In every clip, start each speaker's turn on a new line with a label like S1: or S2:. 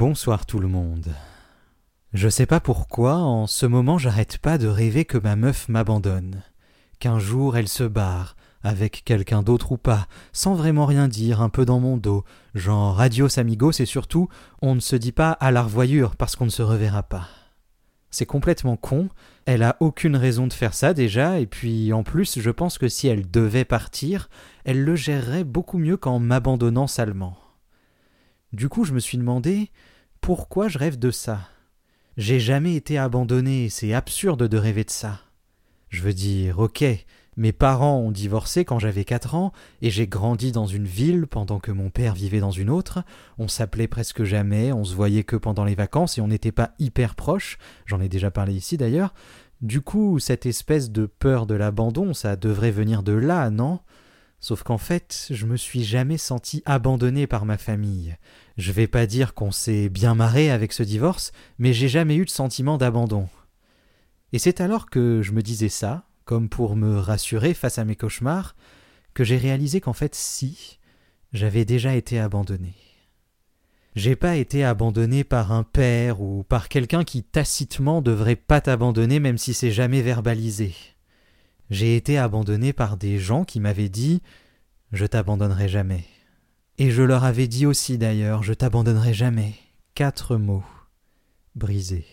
S1: Bonsoir tout le monde. Je sais pas pourquoi, en ce moment j'arrête pas de rêver que ma meuf m'abandonne, qu'un jour elle se barre, avec quelqu'un d'autre ou pas, sans vraiment rien dire, un peu dans mon dos, genre adios amigos et surtout on ne se dit pas à la revoyure parce qu'on ne se reverra pas. C'est complètement con, elle a aucune raison de faire ça déjà, et puis en plus je pense que si elle devait partir, elle le gérerait beaucoup mieux qu'en m'abandonnant salement. Du coup, je me suis demandé pourquoi je rêve de ça. J'ai jamais été abandonné, c'est absurde de rêver de ça. Je veux dire, ok, mes parents ont divorcé quand j'avais quatre ans, et j'ai grandi dans une ville pendant que mon père vivait dans une autre. On s'appelait presque jamais, on se voyait que pendant les vacances, et on n'était pas hyper proches, j'en ai déjà parlé ici d'ailleurs. Du coup, cette espèce de peur de l'abandon, ça devrait venir de là, non? Sauf qu'en fait, je me suis jamais senti abandonné par ma famille. Je vais pas dire qu'on s'est bien marré avec ce divorce, mais j'ai jamais eu de sentiment d'abandon. Et c'est alors que je me disais ça, comme pour me rassurer face à mes cauchemars, que j'ai réalisé qu'en fait, si, j'avais déjà été abandonné. J'ai pas été abandonné par un père ou par quelqu'un qui tacitement devrait pas t'abandonner même si c'est jamais verbalisé. J'ai été abandonné par des gens qui m'avaient dit Je t'abandonnerai jamais. Et je leur avais dit aussi d'ailleurs Je t'abandonnerai jamais. Quatre mots brisés.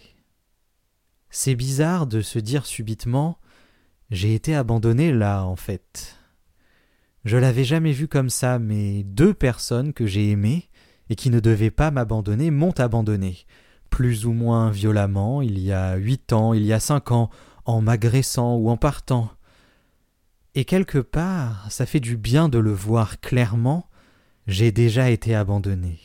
S1: C'est bizarre de se dire subitement J'ai été abandonné là, en fait. Je l'avais jamais vu comme ça, mais deux personnes que j'ai aimées et qui ne devaient pas m'abandonner m'ont abandonné, plus ou moins violemment, il y a huit ans, il y a cinq ans, en m'agressant ou en partant. Et quelque part, ça fait du bien de le voir clairement, j'ai déjà été abandonné.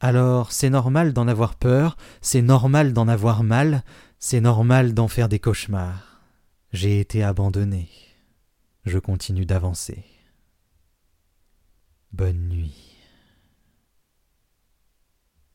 S1: Alors c'est normal d'en avoir peur, c'est normal d'en avoir mal, c'est normal d'en faire des cauchemars. J'ai été abandonné. Je continue d'avancer. Bonne nuit.